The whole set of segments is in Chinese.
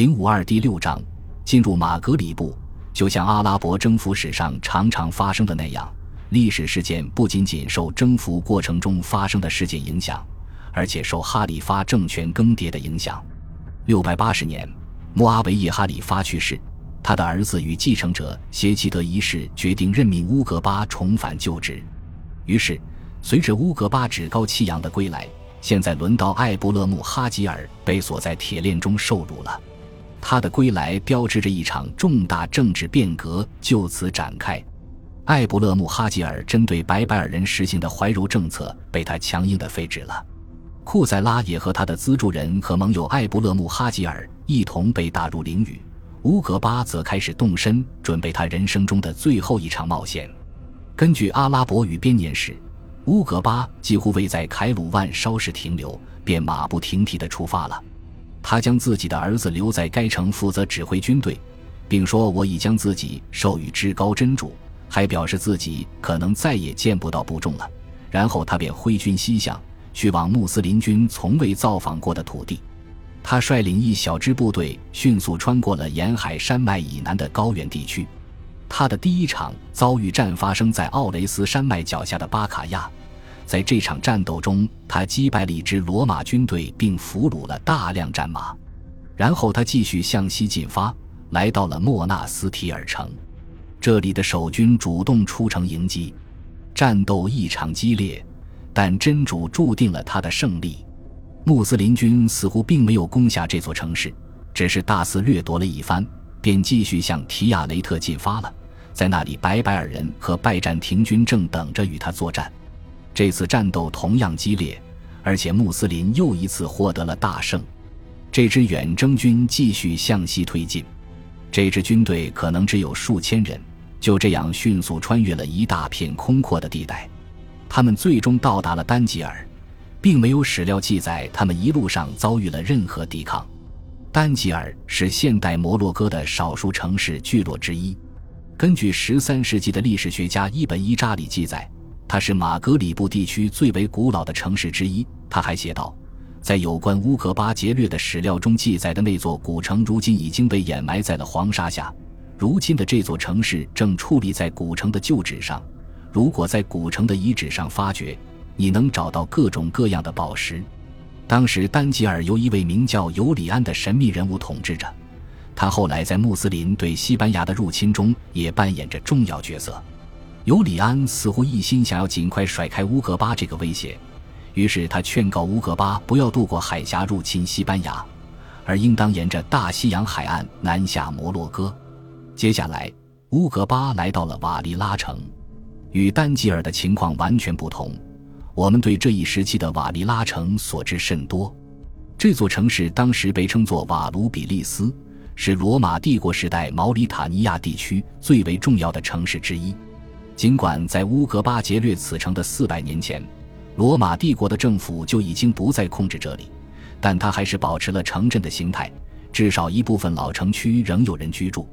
零五二第六章，进入马格里布，就像阿拉伯征服史上常常发生的那样，历史事件不仅仅受征服过程中发生的事件影响，而且受哈里发政权更迭的影响。六百八十年，穆阿维叶哈里发去世，他的儿子与继承者谢齐德一世决定任命乌格巴重返旧职。于是，随着乌格巴趾高气扬的归来，现在轮到艾布勒穆哈吉尔被锁在铁链中受辱了。他的归来标志着一场重大政治变革就此展开。艾布勒穆哈吉尔针对白白尔人实行的怀柔政策被他强硬的废止了。库塞拉也和他的资助人和盟友艾布勒穆哈吉尔一同被打入囹圄。乌格巴则开始动身，准备他人生中的最后一场冒险。根据阿拉伯语编年史。乌格巴几乎未在凯鲁万稍事停留，便马不停蹄地出发了。他将自己的儿子留在该城负责指挥军队，并说：“我已将自己授予至高真主。”还表示自己可能再也见不到部众了。然后他便挥军西向，去往穆斯林军从未造访过的土地。他率领一小支部队，迅速穿过了沿海山脉以南的高原地区。他的第一场遭遇战发生在奥雷斯山脉脚下的巴卡亚，在这场战斗中，他击败了一支罗马军队，并俘虏了大量战马。然后他继续向西进发，来到了莫纳斯提尔城，这里的守军主动出城迎击，战斗异常激烈，但真主注定了他的胜利。穆斯林军似乎并没有攻下这座城市，只是大肆掠夺了一番，便继续向提亚雷特进发了。在那里，白白尔人和拜占庭军正等着与他作战。这次战斗同样激烈，而且穆斯林又一次获得了大胜。这支远征军继续向西推进，这支军队可能只有数千人，就这样迅速穿越了一大片空阔的地带。他们最终到达了丹吉尔，并没有史料记载他们一路上遭遇了任何抵抗。丹吉尔是现代摩洛哥的少数城市聚落之一。根据十三世纪的历史学家伊本·伊扎里记载，它是马格里布地区最为古老的城市之一。他还写道，在有关乌格巴劫掠的史料中记载的那座古城，如今已经被掩埋在了黄沙下。如今的这座城市正矗立在古城的旧址上。如果在古城的遗址上发掘，你能找到各种各样的宝石。当时丹吉尔由一位名叫尤里安的神秘人物统治着。他后来在穆斯林对西班牙的入侵中也扮演着重要角色。尤里安似乎一心想要尽快甩开乌格巴这个威胁，于是他劝告乌格巴不要渡过海峡入侵西班牙，而应当沿着大西洋海岸南下摩洛哥。接下来，乌格巴来到了瓦利拉城，与丹吉尔的情况完全不同。我们对这一时期的瓦利拉城所知甚多。这座城市当时被称作瓦卢比利斯。是罗马帝国时代毛里塔尼亚地区最为重要的城市之一。尽管在乌格巴劫掠此城的四百年前，罗马帝国的政府就已经不再控制这里，但它还是保持了城镇的形态。至少一部分老城区仍有人居住。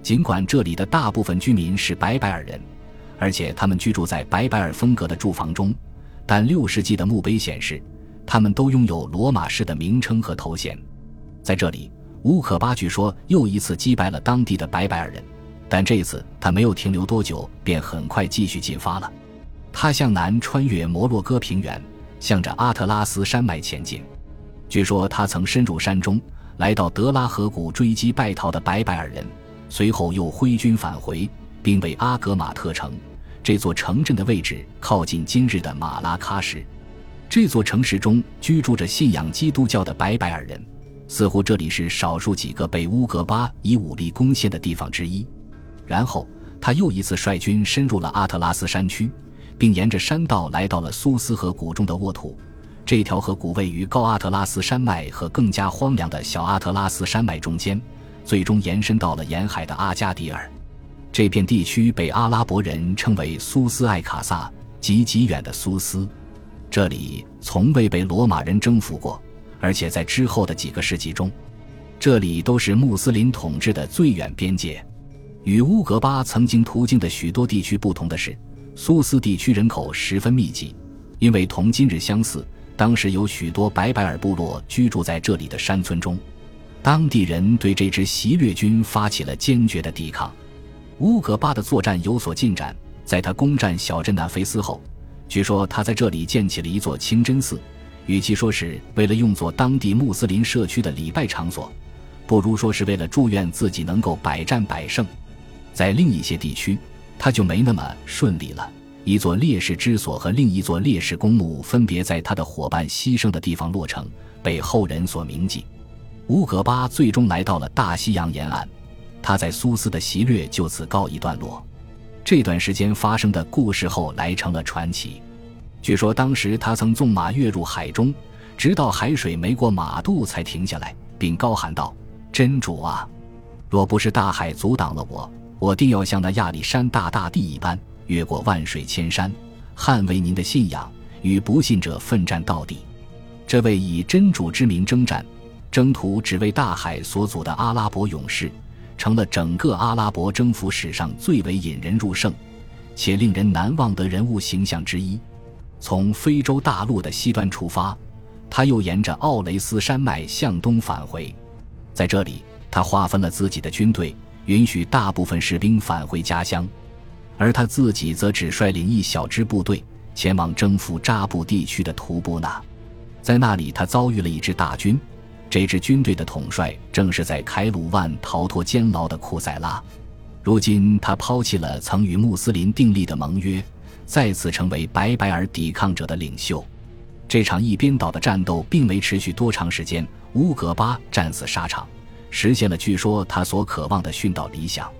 尽管这里的大部分居民是白白尔人，而且他们居住在白白尔风格的住房中，但六世纪的墓碑显示，他们都拥有罗马式的名称和头衔。在这里。乌克巴据说又一次击败了当地的白白尔人，但这次他没有停留多久，便很快继续进发了。他向南穿越摩洛哥平原，向着阿特拉斯山脉前进。据说他曾深入山中，来到德拉河谷追击败逃的白白尔人，随后又挥军返回，并为阿格马特城这座城镇的位置靠近今日的马拉喀什。这座城市中居住着信仰基督教的白白尔人。似乎这里是少数几个被乌格巴以武力攻陷的地方之一。然后他又一次率军深入了阿特拉斯山区，并沿着山道来到了苏斯河谷中的沃土。这条河谷位于高阿特拉斯山脉和更加荒凉的小阿特拉斯山脉中间，最终延伸到了沿海的阿加迪尔。这片地区被阿拉伯人称为苏斯艾卡萨，即极远的苏斯。这里从未被罗马人征服过。而且在之后的几个世纪中，这里都是穆斯林统治的最远边界。与乌格巴曾经途经的许多地区不同的是，苏斯地区人口十分密集，因为同今日相似，当时有许多白白尔部落居住在这里的山村中。当地人对这支袭掠军发起了坚决的抵抗。乌格巴的作战有所进展，在他攻占小镇纳菲斯后，据说他在这里建起了一座清真寺。与其说是为了用作当地穆斯林社区的礼拜场所，不如说是为了祝愿自己能够百战百胜。在另一些地区，他就没那么顺利了。一座烈士之所和另一座烈士公墓分别在他的伙伴牺牲的地方落成，被后人所铭记。乌格巴最终来到了大西洋沿岸，他在苏斯的袭掠就此告一段落。这段时间发生的故事后来成了传奇。据说当时他曾纵马跃入海中，直到海水没过马肚才停下来，并高喊道：“真主啊，若不是大海阻挡了我，我定要像那亚历山大大帝一般，越过万水千山，捍卫您的信仰，与不信者奋战到底。”这位以真主之名征战、征途只为大海所阻的阿拉伯勇士，成了整个阿拉伯征服史上最为引人入胜且令人难忘的人物形象之一。从非洲大陆的西端出发，他又沿着奥雷斯山脉向东返回。在这里，他划分了自己的军队，允许大部分士兵返回家乡，而他自己则只率领一小支部队前往征服扎布地区的图布纳。在那里，他遭遇了一支大军，这支军队的统帅正是在凯鲁万逃脱监牢的库塞拉。如今，他抛弃了曾与穆斯林订立的盟约。再次成为白白尔抵抗者的领袖。这场一边倒的战斗并没持续多长时间，乌格巴战死沙场，实现了据说他所渴望的殉道理想。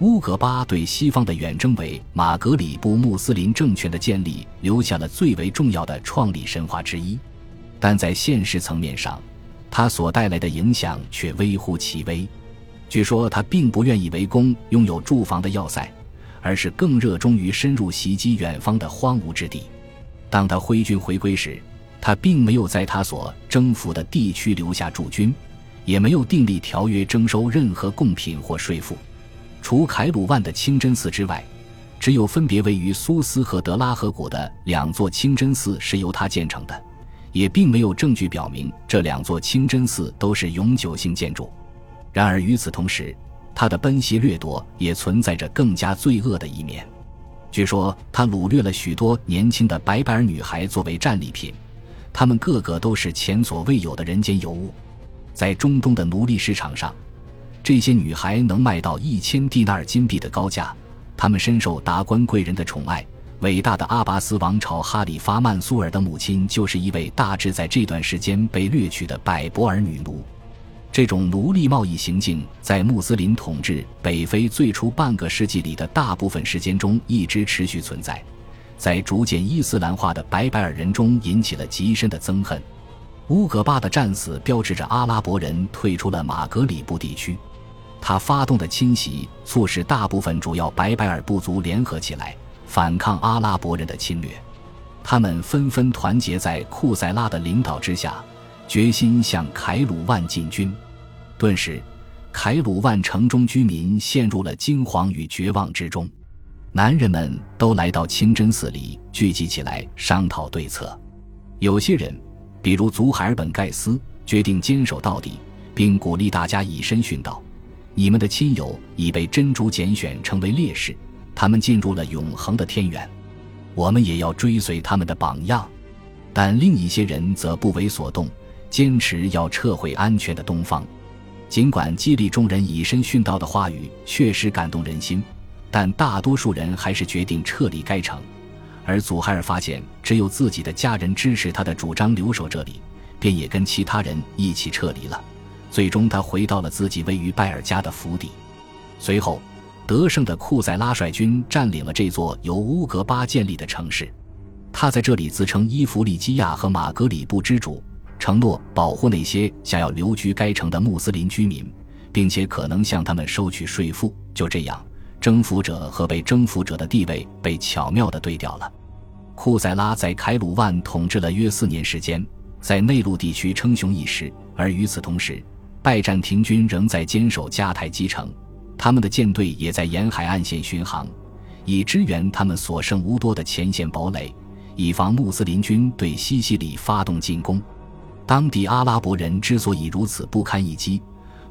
乌格巴对西方的远征为马格里布穆斯林政权的建立留下了最为重要的创立神话之一，但在现实层面上，他所带来的影响却微乎其微。据说他并不愿意围攻拥有驻防的要塞。而是更热衷于深入袭击远方的荒芜之地。当他挥军回归时，他并没有在他所征服的地区留下驻军，也没有订立条约征收任何贡品或税赋。除凯鲁万的清真寺之外，只有分别位于苏斯和德拉河谷的两座清真寺是由他建成的，也并没有证据表明这两座清真寺都是永久性建筑。然而与此同时，他的奔袭掠夺也存在着更加罪恶的一面。据说他掳掠了许多年轻的白白女孩作为战利品，她们个个都是前所未有的人间尤物。在中东的奴隶市场上，这些女孩能卖到一千蒂纳尔金币的高价。她们深受达官贵人的宠爱。伟大的阿拔斯王朝哈里发曼苏尔的母亲就是一位大致在这段时间被掠取的百博尔女奴。这种奴隶贸易行径在穆斯林统治北非最初半个世纪里的大部分时间中一直持续存在，在逐渐伊斯兰化的白白尔人中引起了极深的憎恨。乌格巴的战死标志着阿拉伯人退出了马格里布地区，他发动的侵袭促使大部分主要白白尔部族联合起来反抗阿拉伯人的侵略，他们纷纷团结在库塞拉的领导之下，决心向凯鲁万进军。顿时，凯鲁万城中居民陷入了惊惶与绝望之中。男人们都来到清真寺里聚集起来商讨对策。有些人，比如祖海尔本盖斯，决定坚守到底，并鼓励大家以身殉道。你们的亲友已被珍珠拣选成为烈士，他们进入了永恒的天元，我们也要追随他们的榜样。但另一些人则不为所动，坚持要撤回安全的东方。尽管激励众人以身殉道的话语确实感动人心，但大多数人还是决定撤离该城。而祖海尔发现只有自己的家人支持他的主张留守这里，便也跟其他人一起撤离了。最终，他回到了自己位于拜尔加的府邸。随后，得胜的库塞拉率军占领了这座由乌格巴建立的城市。他在这里自称伊弗利基亚和马格里布之主。承诺保护那些想要留居该城的穆斯林居民，并且可能向他们收取税赋。就这样，征服者和被征服者的地位被巧妙地对调了。库塞拉在凯鲁万统治了约四年时间，在内陆地区称雄一时。而与此同时，拜占庭军仍在坚守迦太基城，他们的舰队也在沿海岸线巡航，以支援他们所剩无多的前线堡垒，以防穆斯林军对西西里发动进攻。当地阿拉伯人之所以如此不堪一击，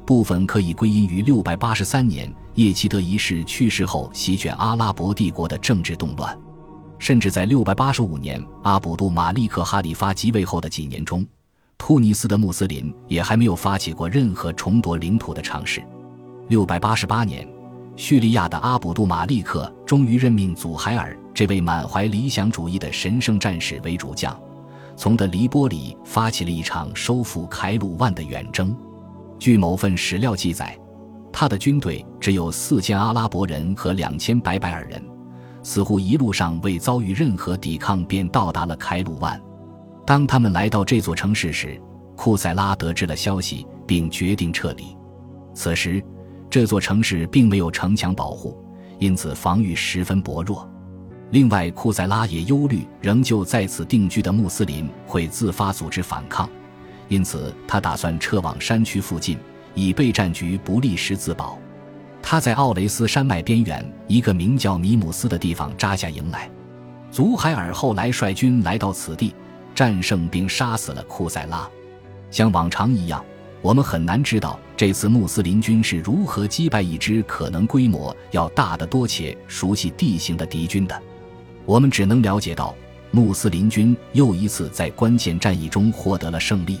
部分可以归因于683年叶齐德一世去世后席卷阿拉伯帝国的政治动乱。甚至在685年阿卜杜马利克哈里发即位后的几年中，突尼斯的穆斯林也还没有发起过任何重夺领土的尝试。688年，叙利亚的阿卜杜马利克终于任命祖海尔这位满怀理想主义的神圣战士为主将，从的黎波里发起了一场收复凯鲁万的远征。据某份史料记载，他的军队只有四千阿拉伯人和两千白百尔人。似乎一路上未遭遇任何抵抗，便到达了开鲁万。当他们来到这座城市时，库塞拉得知了消息，并决定撤离。此时，这座城市并没有城墙保护，因此防御十分薄弱。另外，库塞拉也忧虑仍旧在此定居的穆斯林会自发组织反抗，因此他打算撤往山区附近，以备战局不利时自保。他在奥雷斯山脉边缘一个名叫米姆斯的地方扎下营来。祖海尔后来率军来到此地，战胜并杀死了库塞拉。像往常一样，我们很难知道这次穆斯林军是如何击败一支可能规模要大得多且熟悉地形的敌军的。我们只能了解到，穆斯林军又一次在关键战役中获得了胜利。